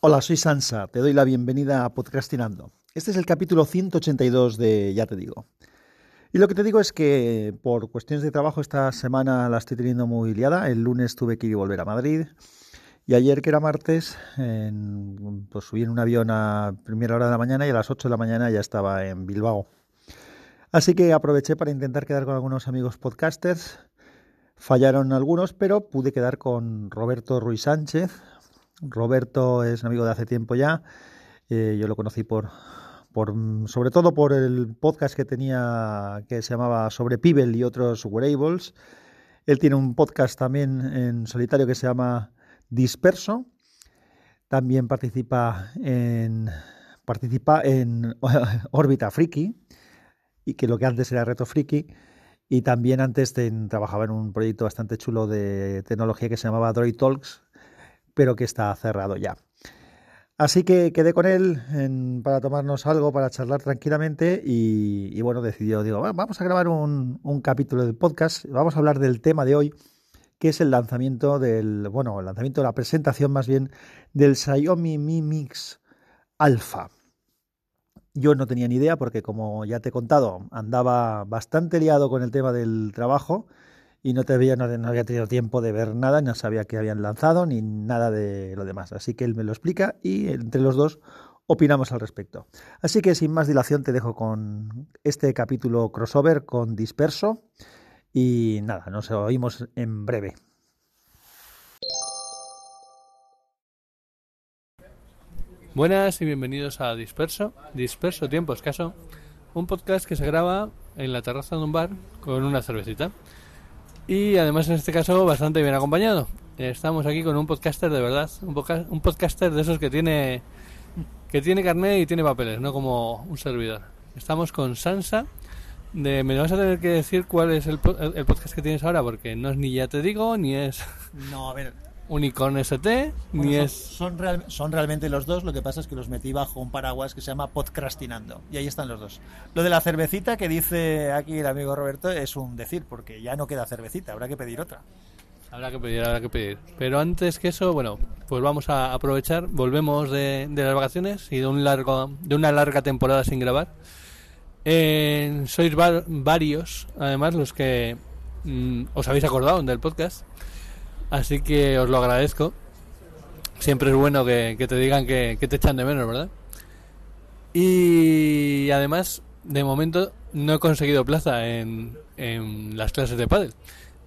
Hola, soy Sansa. Te doy la bienvenida a Podcastinando. Este es el capítulo 182 de Ya te digo. Y lo que te digo es que por cuestiones de trabajo esta semana la estoy teniendo muy liada. El lunes tuve que volver a Madrid. Y ayer, que era martes, en, pues subí en un avión a primera hora de la mañana y a las 8 de la mañana ya estaba en Bilbao. Así que aproveché para intentar quedar con algunos amigos podcasters. Fallaron algunos, pero pude quedar con Roberto Ruiz Sánchez, Roberto es un amigo de hace tiempo ya. Eh, yo lo conocí por, por, sobre todo por el podcast que tenía que se llamaba sobre Pibel y otros wearables. Él tiene un podcast también en solitario que se llama Disperso. También participa en participa en Órbita Friki y que lo que antes era Reto Friki y también antes trabajaba en un proyecto bastante chulo de tecnología que se llamaba Droid Talks pero que está cerrado ya. Así que quedé con él para tomarnos algo, para charlar tranquilamente y, bueno, decidió, digo, vamos a grabar un, capítulo del podcast, vamos a hablar del tema de hoy, que es el lanzamiento del, bueno, el lanzamiento la presentación más bien del Xiaomi Mi Mix Alpha. Yo no tenía ni idea porque como ya te he contado, andaba bastante liado con el tema del trabajo y no, te había, no, había tenido tiempo de ver nada, no sabía que habían lanzado ni nada de lo demás. Así que él me lo explica y entre los dos opinamos al respecto. Así que sin más dilación te dejo con este capítulo crossover con Disperso y nada, nos oímos en breve. Buenas y bienvenidos a Disperso, Disperso Tiempo Escaso, un podcast que se graba en la terraza de un bar con una cervecita y además en este caso bastante bien acompañado. Estamos aquí con un podcaster de verdad, un, un podcaster de esos que tiene que tiene carnet y tiene papeles, no como un servidor. Estamos con Sansa. De, me vas a tener que decir cuál es el, el, podcast que tienes ahora, porque no es ni ya te digo, ni es. No, a ver, Unicorn ST, ni son, es... Son, son, realmente los dos, lo que pasa es que los metí bajo un paraguas que se llama Podcrastinando, y ahí están los dos. Lo de la cervecita que dice aquí el amigo Roberto es un decir, porque ya no queda cervecita, habrá que pedir otra. Habrá que pedir, habrá que pedir. Pero antes que eso, bueno, pues vamos a aprovechar, volvemos de, de las vacaciones y de, un largo, de una larga temporada sin grabar. Eh, sois varios, además, los que mm, os habéis acordado del podcast. Así que os lo agradezco. Siempre es bueno que, te digan que, te echan de menos, ¿verdad? Y además, de momento, no he conseguido plaza en, en las clases de pádel.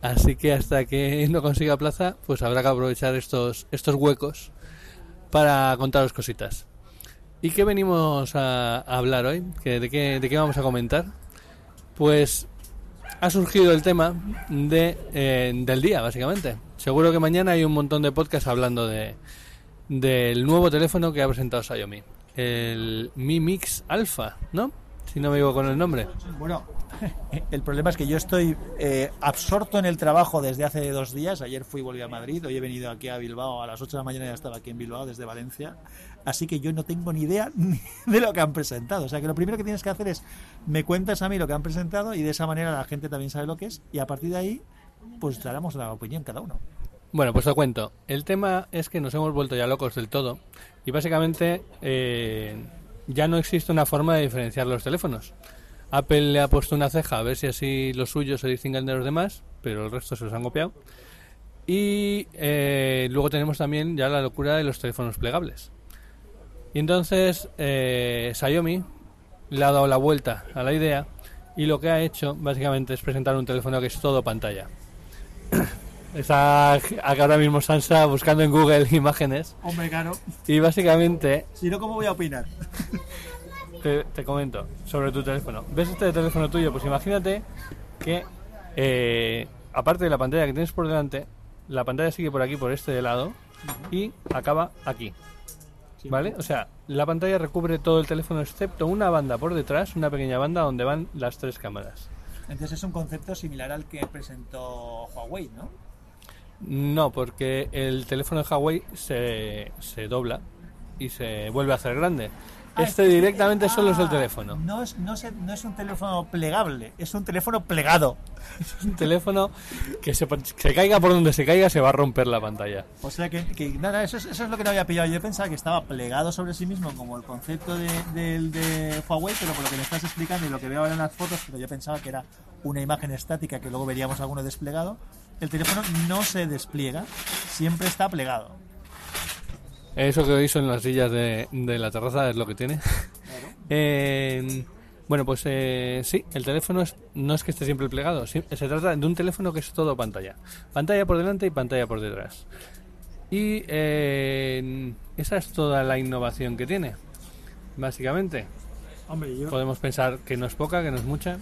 Así que hasta que no consiga plaza, pues habrá que aprovechar estos, estos huecos para contaros cositas. ¿Y qué venimos a, hablar hoy? de, qué, ¿De qué vamos a comentar? Pues ha surgido el tema de, eh, del día, básicamente. Seguro que mañana hay un montón de podcasts hablando de del nuevo teléfono que ha presentado Xiaomi. El Mi Mix Alpha, ¿no? Si no me equivoco con el nombre. Bueno, el problema es que yo estoy eh, absorto en el trabajo desde hace dos días. Ayer fui y volví a Madrid, hoy he venido aquí a Bilbao a las 8 de la mañana ya estaba aquí en Bilbao desde Valencia. Así que yo no tengo ni idea de lo que han presentado. O sea que lo primero que tienes que hacer es me cuentas a mí lo que han presentado y de esa manera la gente también sabe lo que es y a partir de ahí pues daremos la opinión cada uno. Bueno, pues te cuento. El tema es que nos hemos vuelto ya locos del todo y básicamente eh, ya no existe una forma de diferenciar los teléfonos. Apple le ha puesto una ceja a ver si así los suyos se distinguen de los demás, pero el resto se los han copiado. Y eh, luego tenemos también ya la locura de los teléfonos plegables. Y entonces eh, Xiaomi le ha dado la vuelta a la idea y lo que ha hecho básicamente es presentar un teléfono que es todo pantalla. Está ahora mismo Sansa buscando en Google imágenes. Hombre, claro. Y básicamente... Si no, ¿cómo voy a opinar? Te, comento sobre tu teléfono. ¿Ves este teléfono tuyo? Pues imagínate que, eh, aparte de la pantalla que tienes por delante, la pantalla sigue por aquí, por este lado, y acaba aquí. ¿Vale? O sea, la pantalla recubre todo el teléfono excepto una banda por detrás, una pequeña banda donde van las tres cámaras. Entonces es un concepto similar al que presentó Huawei, ¿no? No, porque el teléfono de Huawei se, se dobla y se vuelve a hacer grande. Este directamente solo es el teléfono. No es, no, es, no es un teléfono plegable, es un teléfono plegado. Es un teléfono que se, se caiga por donde se caiga se va a romper la pantalla. O sea que, que nada, eso es, eso es lo que no había pillado. Yo pensaba que estaba plegado sobre sí mismo como el concepto de, del de Huawei, pero por lo que me estás explicando y lo que veo ahora en las fotos, pero yo pensaba que era una imagen estática que luego veríamos alguno desplegado. El teléfono no se despliega, siempre está plegado. Eso que veis en las sillas de, de la terraza es lo que tiene. Eh, bueno, pues eh, sí, el teléfono es- no es que esté siempre plegado. sí, se trata de un teléfono que es todo pantalla. Pantalla por delante y pantalla por detrás. Y eh, esa es toda la innovación que tiene, básicamente. Hombre, yo, Podemos pensar que no es poca, que no es mucha,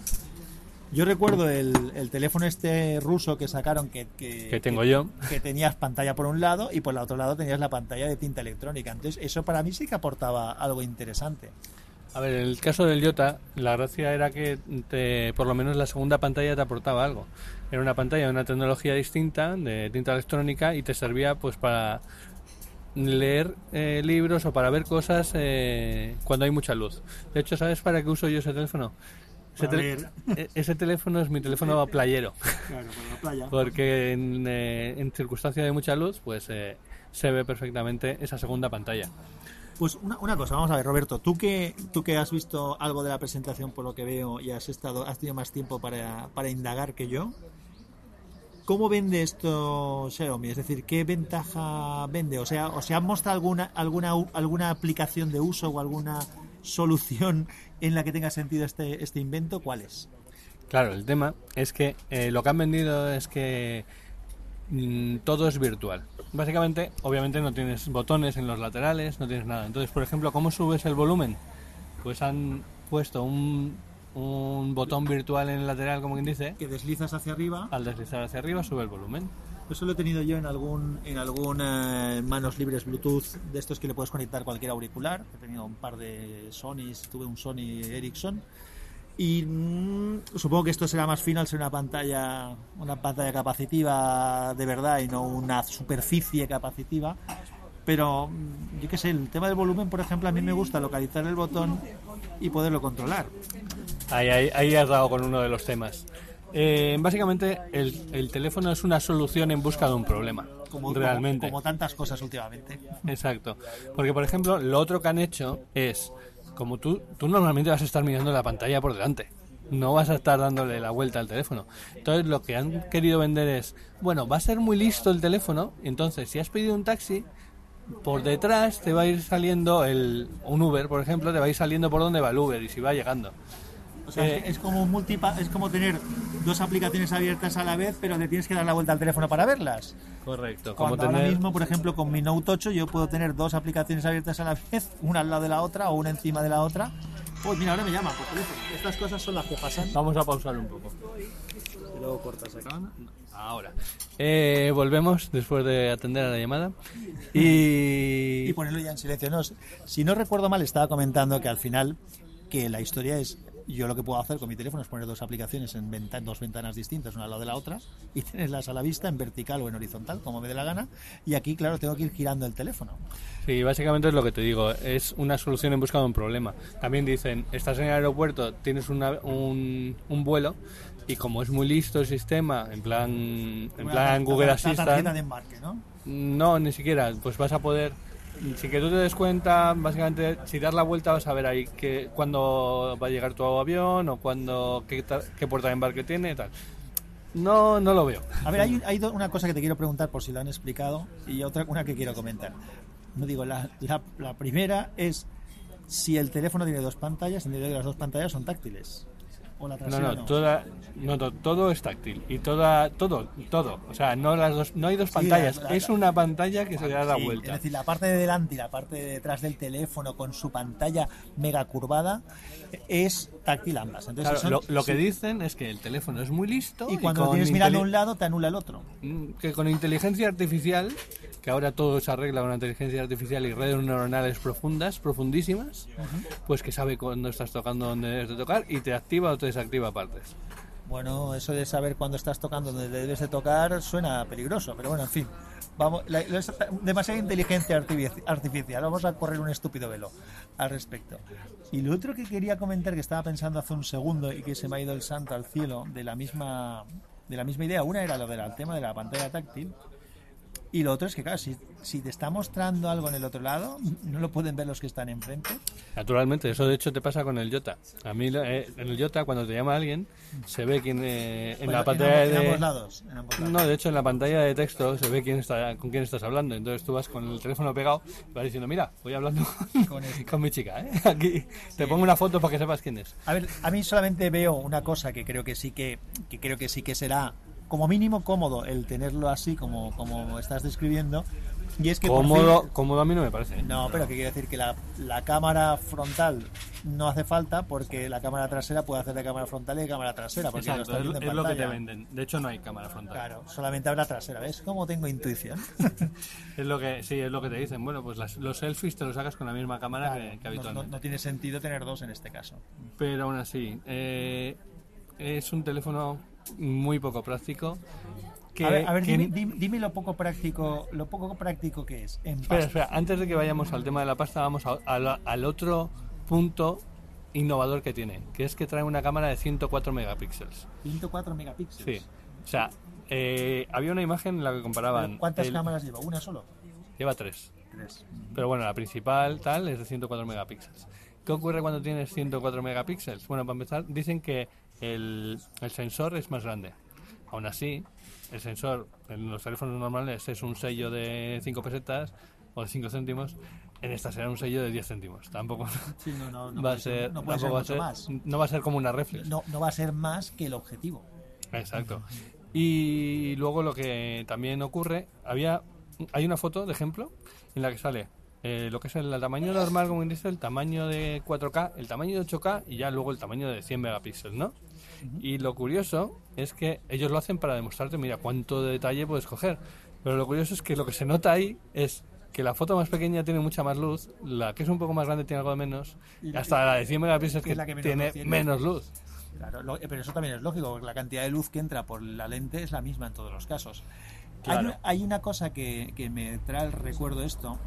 yo recuerdo el, el teléfono este ruso que sacaron que, que, que tengo yo. que tenías pantalla por un lado y por el otro lado tenías la pantalla de tinta electrónica. Entonces, eso para mí sí que aportaba algo interesante. A ver, en el caso del Jota, la gracia era que te- por lo menos la segunda pantalla te aportaba algo. Era una pantalla de una tecnología distinta, de tinta electrónica, y te servía pues para leer eh, libros o para ver cosas eh, cuando hay mucha luz. De hecho, ¿sabes para qué uso yo ese teléfono? Ese, tel- e- ese teléfono es mi teléfono playero, Claro, por la playa. porque en, eh, en circunstancias de mucha luz, pues eh, se ve perfectamente esa segunda pantalla. Pues una, una cosa, vamos a ver, Roberto, tú que, tú que has visto algo de la presentación por lo que veo y has estado, has tenido más tiempo para, para indagar que yo, ¿cómo vende esto Xiaomi? Es decir, ¿qué ventaja vende? O sea, ¿o se ha mostrado alguna, alguna, alguna aplicación de uso o alguna solución en la que tenga sentido este, este invento? ¿Cuál es? Claro, el tema es que eh, lo que han vendido es que mm, todo es virtual. Básicamente, obviamente no tienes botones en los laterales, no tienes nada. Entonces, por ejemplo, ¿cómo subes el volumen? Pues han puesto un, un botón virtual en el lateral, como quien dice. Que deslizas hacia arriba. Al deslizar hacia arriba sube el volumen. Eso lo he tenido yo en algún en algún eh, manos libres Bluetooth de estos que le puedes conectar cualquier auricular. He tenido un par de Sonys, tuve un Sony Ericsson y mm, supongo que esto será más fino al ser una pantalla una pantalla capacitiva de verdad y no una superficie capacitiva. Pero mm, yo qué sé, el tema del volumen, por ejemplo, a mí me gusta localizar el botón y poderlo controlar. Ahí, ahí, ahí has dado con uno de los temas. Eh, básicamente, el, el teléfono es una solución en busca de un problema. Como, realmente. como, como tantas cosas últimamente. Exacto. Porque, por ejemplo, lo otro que han hecho es, como tú, tú normalmente vas a estar mirando la pantalla por delante. No vas a estar dándole la vuelta al teléfono. Entonces, lo que han querido vender es, bueno, va a ser muy listo el teléfono. Entonces, si has pedido un taxi, por detrás te va a ir saliendo el, un Uber, por ejemplo, te va a ir saliendo por donde va el Uber y si va llegando. O sea, Eh, es como un multipa, es como tener dos aplicaciones abiertas a la vez, pero le tienes que dar la vuelta al teléfono para verlas. Correcto. Como Cuando ahora tener- mismo, por ejemplo, con mi Note 8 yo puedo tener dos aplicaciones abiertas a la vez, una al lado de la otra o una encima de la otra. Pues mira, ahora me llama por. Estas cosas son las que pasan. Vamos a pausar un poco. Y luego cortas acá. Ahora. Eh, volvemos después de atender a la llamada. Y, Y ponerlo ya en silencio. No, si no recuerdo mal, estaba comentando que al final que la historia es yo lo que puedo hacer con mi teléfono es poner dos aplicaciones en venta- dos ventanas distintas, una al lado de la otra, y tenerlas a la vista en vertical o en horizontal, como me dé la gana. Y aquí, claro, tengo que ir girando el teléfono. Sí, básicamente es lo que te digo, es una solución en busca de un problema. También dicen, estás en el aeropuerto, tienes una- un, un vuelo y como es muy listo el sistema, en plan, en plan Google la tarjeta de Assistant, embarque, ¿no? no, ni siquiera, pues vas a poder, sin que tú te des cuenta, básicamente, si das la vuelta vas a ver ahí que cuándo va a llegar tu avión o cuándo, qué, qué puerta de embarque tiene y tal. No, no lo veo. A ver, hay, hay una cosa que te quiero preguntar por si lo han explicado y otra una que quiero comentar. No digo, la, la, la primera es si el teléfono tiene dos pantallas, entendido que las dos pantallas son táctiles. O la No, no, toda, no, to- todo es táctil y toda, todo, todo. O sea, no las dos, no hay dos Sí, pantallas. la- la- es una pantalla que se da la Sí, vuelta. Es decir, la parte de delante y la parte de detrás del teléfono con su pantalla mega curvada es táctil ambas. Entonces, Claro, son- lo, lo que dicen es que el teléfono es muy listo Y cuando lo tienes mirando a un lado, te anula el otro. Mm, que con inteligencia artificial, que ahora todo se arregla con inteligencia artificial y redes neuronales profundas, profundísimas, pues que sabe cuándo estás tocando donde debes de tocar y te activa o te desactiva partes. Bueno, eso de saber cuándo estás tocando, donde debes de tocar, suena peligroso, pero bueno, en fin. Vamos, la- demasiada inteligencia artifici- artificial. Vamos a correr un estúpido velo al respecto. Y lo otro que quería comentar, que estaba pensando hace un segundo y que se me ha ido el santo al cielo, de la misma, de la misma idea. Una era lo del tema de la pantalla táctil. Y lo otro es que, claro, si, si te está mostrando algo en el otro lado, no lo pueden ver los que están enfrente. Naturalmente, eso de hecho te pasa con el Jota. A mí eh, en el Jota cuando te llama alguien se ve quién eh, en Bueno, la pantalla en de ambos lados. en ambos lados. No, de hecho en la pantalla de texto se ve quién está con quién estás hablando. Entonces tú vas con el teléfono pegado y vas diciendo, "Mira, voy hablando Con con, este. mi chica, ¿eh? Aquí te pongo una foto para que sepas quién es." A ver, a mí solamente veo una cosa que creo que sí que, que creo que sí que será como mínimo cómodo el tenerlo así como, como estás describiendo. Y es que Cómodo, fin- cómodo a mí no me parece. no, pero que quiere decir que la, la cámara frontal no hace falta porque la cámara trasera puede hacer de cámara frontal y de cámara trasera. Porque Exacto, es, viendo en es lo que te venden. De hecho no hay cámara frontal. Claro, solamente habrá trasera. ¿Ves cómo tengo intuición? Es lo que sí, es lo que te dicen. Bueno, pues las- los selfies te los sacas con la misma cámara que, que no- habitualmente. no tiene sentido tener dos en este caso. Pero aún así, eh, es un teléfono muy poco práctico. Que, a ver, a ver, que- dime, dime- lo poco práctico, lo poco práctico que es. En Espera, espera, antes de que vayamos al tema de la pasta, vamos a- a la- al otro punto innovador que tiene, que es que trae una cámara de 104 megapíxeles. 104 megapíxeles. Sí. O sea, eh, había una imagen en la que comparaban. ¿Cuántas el- cámaras lleva? ¿Una solo? Lleva tres. Tres. Pero bueno, la principal tal es de 104 megapíxeles. ¿Qué ocurre cuando tienes 104 megapíxeles? Bueno, para empezar, dicen que el, el sensor es más grande. Aún así, el sensor en los teléfonos normales es un sello de 5 pesetas o de 5 céntimos. En esta será un sello de 10 céntimos. Tampoco Sí, no, no, no va a puede ser, ser, no puede ser tampoco va a mucho ser- más. no va a ser como una reflex. No, no va a ser más que el objetivo. Exacto. Y luego lo que también ocurre, había hay una foto de ejemplo en la que sale eh, lo que es el tamaño normal, como dice, el tamaño de 4K, el tamaño de 8K y ya luego el tamaño de 100 megapíxeles, ¿no? Y lo curioso es que ellos lo hacen para demostrarte, mira, cuánto de detalle puedes coger. Pero lo curioso es que lo que se nota ahí es que la foto más pequeña tiene mucha más luz, la que es un poco más grande tiene algo de menos, Y y la- hasta la de 100 megapíxeles que que, es la que menos tiene menos luz. Claro, lo- pero eso también es lógico, porque la cantidad de luz que entra por la lente es la misma en todos los casos. Hay, Claro. una, hay una cosa que, que me trae el recuerdo esto,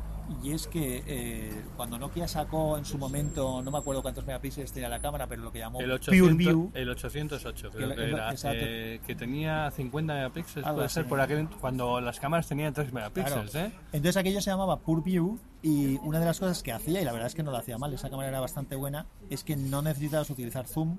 y es que eh, cuando Nokia sacó en su momento, no me acuerdo cuántos megapíxeles tenía la cámara, pero lo que llamó El, Pure 800, View, el 808 Que creo que, era, eh, que tenía 50 megapíxeles, puede ser, por aquel, cuando las cámaras tenían 3 Claro. megapíxeles, ¿eh? Entonces aquello se llamaba Pure View y una de las cosas que hacía, y la verdad es que no lo hacía mal, esa cámara era bastante buena, es que no necesitabas utilizar zoom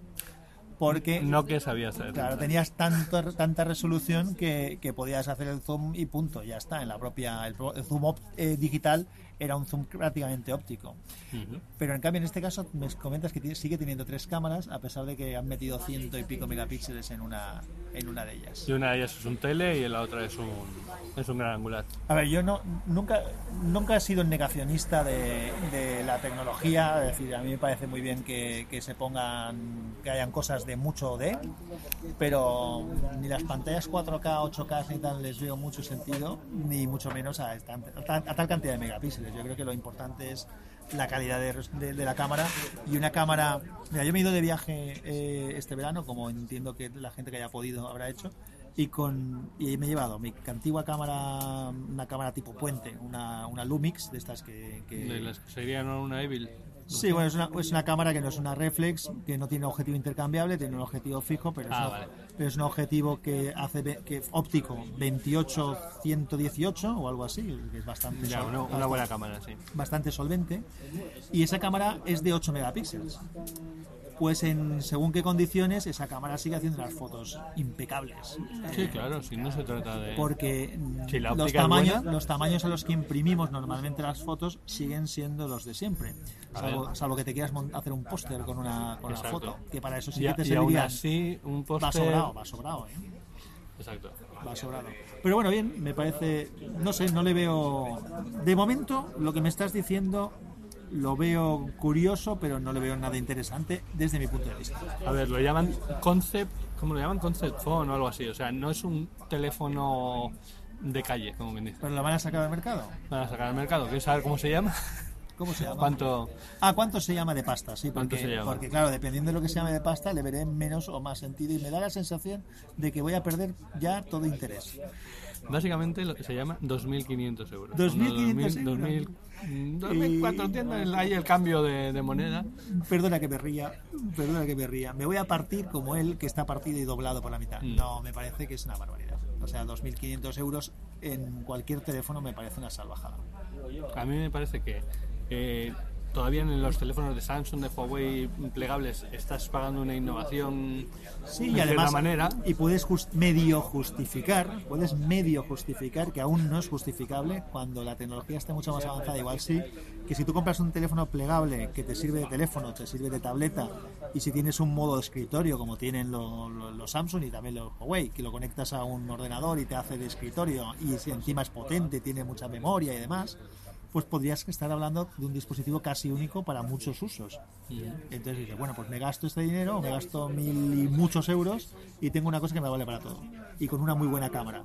porque No que sabía hacer. claro, tenías tanto, tanta resolución que, que podías hacer el zoom y punto, ya está, en la propia, el, el zoom op- eh, digital era un zoom prácticamente óptico. Ujú. Pero en cambio en este caso me comentas que sigue teniendo tres cámaras a pesar de que han metido ciento y pico megapíxeles en una, en una de ellas. Y una de ellas es un tele y la otra es un, es un gran angular. A ver, yo no, nunca, nunca he sido negacionista de, de la tecnología, es decir, a mí me parece muy bien que, que se pongan, que hayan cosas de mucho de, pero ni las pantallas 4K, 8K ni tal les veo mucho sentido, ni mucho menos a, esta- a tal- a tal cantidad de megapíxeles. Yo creo que lo importante es la calidad de, la cámara y una cámara... Mira, yo me he ido de viaje eh, este verano, como entiendo que la gente que haya podido habrá hecho, y con y me he llevado mi antigua cámara una cámara tipo puente una, una Lumix de estas que, que- De que serían una Evil. Sí bueno es una, es una cámara que no es una reflex que no tiene objetivo intercambiable tiene un objetivo fijo pero es, Ah, un, vale. pero es un objetivo que hace que óptico 28 118 o algo así que es bastante Ya, sol- una, buena cámara, sí. bastante solvente y esa cámara es de 8 megapíxeles pues en según qué condiciones esa cámara sigue haciendo las fotos impecables Sí, claro, si no se trata de... porque mm, Si la los, tamaños, buena. los tamaños a los que imprimimos normalmente las fotos siguen siendo los de siempre, salvo, que te quieras hacer un póster con una, con Exacto. foto, que para eso sí que te y aún serviría. así, un Va póster... sobrado, va sobrado, ¿eh? Exacto. va sobrado. Pero bueno, bien, me parece, no sé, no le veo... De momento, lo que me estás diciendo lo veo curioso, pero no le veo nada interesante desde mi punto de vista. A ver, lo llaman concept, ¿cómo lo llaman? Concept phone o algo así. O sea, no es un teléfono de calle, como bien dice. ¿Pero lo van a sacar al mercado? Van a sacar al mercado. ¿Quieres saber cómo se llama? ¿Cómo se llama? ¿Cuánto? Ah, ¿cuánto se llama de pasta? Sí, ¿Cuánto porque, se llama? porque claro, dependiendo de lo que se llame de pasta, le veré menos o más sentido y me da la sensación de que voy a perder ya todo interés. Básicamente lo que se llama 2.500 euros. 2.500 Cuando 2000, 2000, 2.400 hay el cambio de, de moneda. Perdona que me ría, perdona que me ría. Me voy a partir como él, que está partido y doblado por la mitad. Mm. No, me parece que es una barbaridad. O sea, 2.500 euros en cualquier teléfono me parece una salvajada. A mí me parece que eh, todavía en los teléfonos de Samsung, de Huawei plegables, estás pagando una innovación Sí, de y además, manera. y puedes jus- medio justificar, puedes medio justificar que aún no es justificable cuando la tecnología está mucho más avanzada. Igual sí, que si tú compras un teléfono plegable que te sirve de teléfono, te sirve de tableta, y si tienes un modo de escritorio como tienen lo- lo- los Samsung y también los Huawei, que lo conectas a un ordenador y te hace de escritorio, y si encima es potente, tiene mucha memoria y demás, pues podrías estar hablando de un dispositivo casi único para muchos usos. Entonces dices, bueno, pues me gasto este dinero, me gasto mil y muchos euros y tengo una cosa que me vale para todo. Y con una muy buena cámara.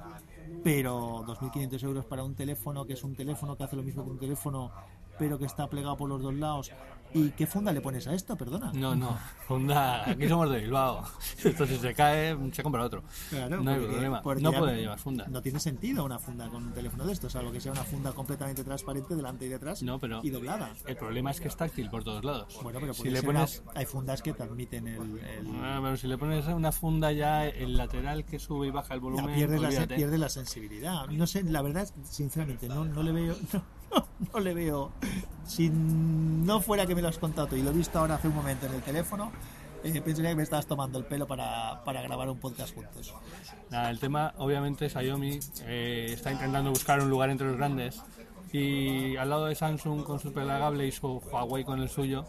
Pero 2.500 euros para un teléfono que es un teléfono que hace lo mismo que un teléfono, pero que está plegado por los dos lados. ¿Y qué funda le pones a esto? Perdona. No, no, Honda, aquí somos de Bilbao. Esto si se cae, se compra otro. Claro, no hay problema. No ya puede llevar funda. No tiene sentido una funda con un teléfono de estos, salvo que sea una funda completamente transparente delante y detrás No, pero y doblada. el problema es que es táctil por todos lados. Bueno, pero si le pones una- hay fundas que transmiten el, el- Ah, pero si le pones una funda ya el lateral que sube y baja el Ya volumen, pierdes, la, pierdes la sensibilidad. No sé, la verdad, sinceramente, no, no le veo. No, no le veo. Si no fuera que me lo has contado y lo he visto ahora hace un momento en el teléfono, eh, pensaría que me estabas tomando el pelo para, para grabar un podcast juntos. Nada, el tema, obviamente, Xiaomi eh, está intentando buscar un lugar entre los grandes y al lado de Samsung con su plegable y su Huawei con el suyo,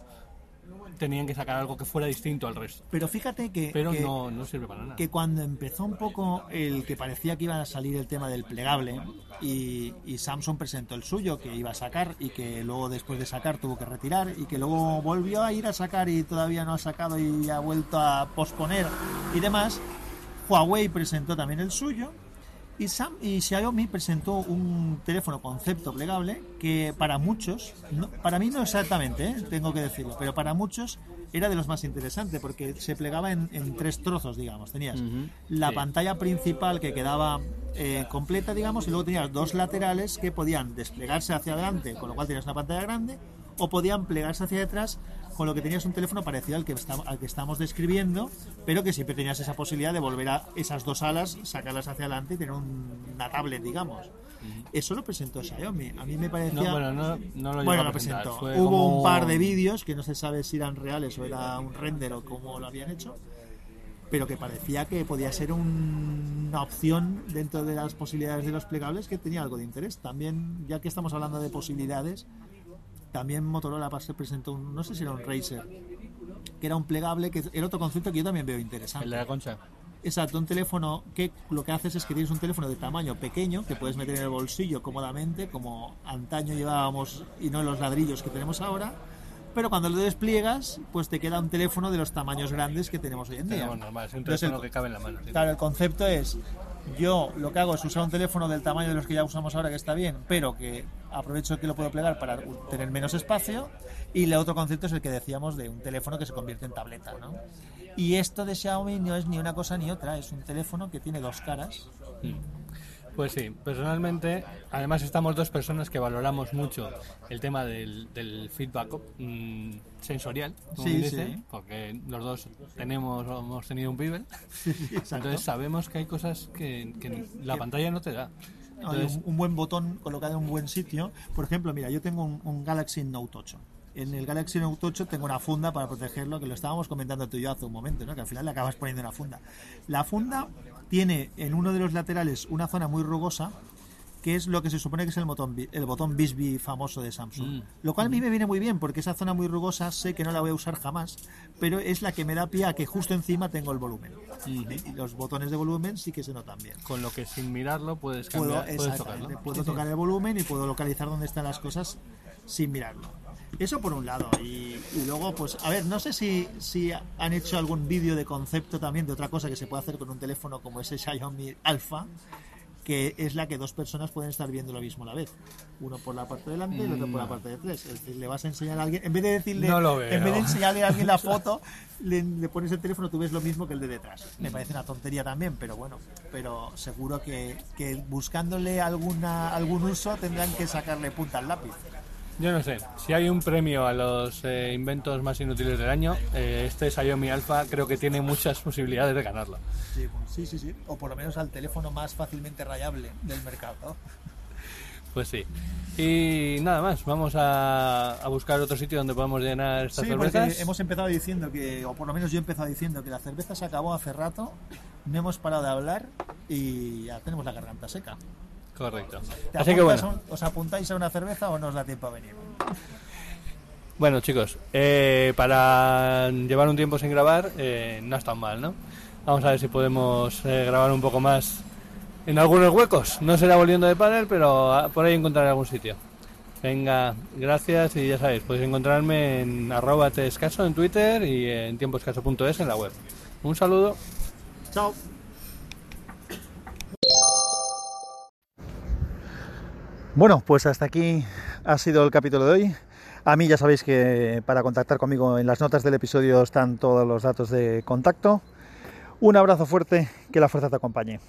tenían que sacar algo que fuera distinto al resto. Pero fíjate que, Pero que, no, no sirve para nada. que cuando empezó un poco el que parecía que iba a salir el tema del plegable y, y Samsung presentó el suyo que iba a sacar y que luego después de sacar tuvo que retirar y que luego volvió a ir a sacar y todavía no ha sacado y ha vuelto a posponer y demás, Huawei presentó también el suyo y, Sam, y Xiaomi presentó un teléfono concepto plegable que para muchos, no- para mí no exactamente, ¿eh? tengo que decirlo, pero para muchos era de los más interesantes porque se plegaba en, en tres trozos, digamos. Tenías la sí. pantalla principal que quedaba eh, completa, digamos, y luego tenías dos laterales que podían desplegarse hacia adelante, con lo cual tenías una pantalla grande, o podían plegarse hacia detrás, con lo que tenías un teléfono parecido al que, estamos, al que estamos describiendo, pero que siempre tenías esa posibilidad de volver a esas dos alas, sacarlas hacia adelante y tener un- una tablet, digamos. Eso lo presentó Xiaomi. A mí me parecía... No, bueno, no, no lo Bueno, presentó. fue Hubo como- un par de vídeos que no se sabe si eran reales o era un render o cómo lo habían hecho, pero que parecía que podía ser un- una opción dentro de las posibilidades de los plegables que tenía algo de interés. También, ya que estamos hablando de posibilidades, también Motorola se presentó un, no sé si era un Razer, que era un plegable, que era otro concepto que yo también veo interesante. El de la concha. Exacto, un teléfono que lo que haces es que tienes un teléfono de tamaño pequeño que puedes meter en el bolsillo cómodamente, como antaño llevábamos y no los ladrillos que tenemos ahora. Pero cuando lo despliegas, pues te queda un teléfono de los tamaños grandes que tenemos hoy en día. Tenemos normal, es un Entonces, teléfono el- que cabe en la mano. sí. Claro, el concepto es, yo lo que hago es usar un teléfono del tamaño de los que ya usamos ahora, que está bien, pero que aprovecho que lo puedo plegar para tener menos espacio. Y el otro concepto es el que decíamos de un teléfono que se convierte en tableta, ¿no? Y esto de Xiaomi no es ni una cosa ni otra, es un teléfono que tiene dos caras. Pues sí, personalmente, además estamos dos personas que valoramos mucho el tema del, del feedback mm, sensorial, como Sí, dice, sí. porque los dos tenemos hemos tenido un Exacto. entonces sabemos que hay cosas que, que la pantalla no te da. Entonces, un, un buen botón colocado en un buen sitio. Por ejemplo, mira, yo tengo un, un Galaxy Note 8. En el Galaxy Note 8 tengo una funda para protegerlo, que lo estábamos comentando tú y yo hace un momento, ¿no? que al final le acabas poniendo una funda. La funda tiene en uno de los laterales una zona muy rugosa, que es lo que se supone que es el botón, el botón Bisbee famoso de Samsung. Mm. Lo cual a mí me viene muy bien, porque esa zona muy rugosa sé que no la voy a usar jamás, pero es la que me da pie a que justo encima tengo el volumen. Y los botones de volumen sí que se notan bien con lo que sin mirarlo puedes puedo, cambiar, puedes exactamente, tocarlo. puedo tocar el volumen y puedo localizar dónde están las cosas sin mirarlo. Eso por un lado. Y, y luego, pues, a ver, no sé si, si han hecho algún vídeo de concepto también de otra cosa que se puede hacer con un teléfono como ese Xiaomi Alpha, que es la que dos personas pueden estar viendo lo mismo a la vez. Uno por la parte de delante y el otro por la parte de atrás. Es decir, le vas a enseñar a alguien, en vez de decirle, No lo veo. en vez de enseñarle a alguien la foto, le, le pones el teléfono, tú ves lo mismo que el de detrás. Me parece una tontería también, pero bueno, pero seguro que, que buscándole alguna algún uso tendrán que sacarle punta al lápiz. Yo no sé, si hay un premio a los eh, inventos más inútiles del año, eh, este Xiaomi Alpha creo que tiene muchas posibilidades de ganarlo. Sí, sí, sí. O por lo menos al teléfono más fácilmente rayable del mercado. Pues sí. Y nada más, vamos a, a buscar otro sitio donde podamos llenar estas Sí, porque cervezas. hemos empezado diciendo que, o por lo menos yo he empezado diciendo que la cerveza se acabó hace rato, no hemos parado de hablar y ya tenemos la garganta seca. Correcto. ¿Te Así que bueno, un- ¿Os apuntáis a una cerveza o no os da tiempo a venir? bueno chicos, eh, para llevar un tiempo sin grabar eh, no es tan mal, ¿no? Vamos a ver si podemos eh, grabar un poco más en algunos huecos. No será volviendo de panel, pero ah, por ahí encontraré algún sitio. Venga, gracias y ya sabéis, podéis encontrarme en arroba tescaso en Twitter y en tiemposcaso.es en la web. Un saludo. Chao. Bueno, pues hasta aquí ha sido el capítulo de hoy. A mí ya sabéis que para contactar conmigo en las notas del episodio están todos los datos de contacto. Un abrazo fuerte, que la fuerza te acompañe.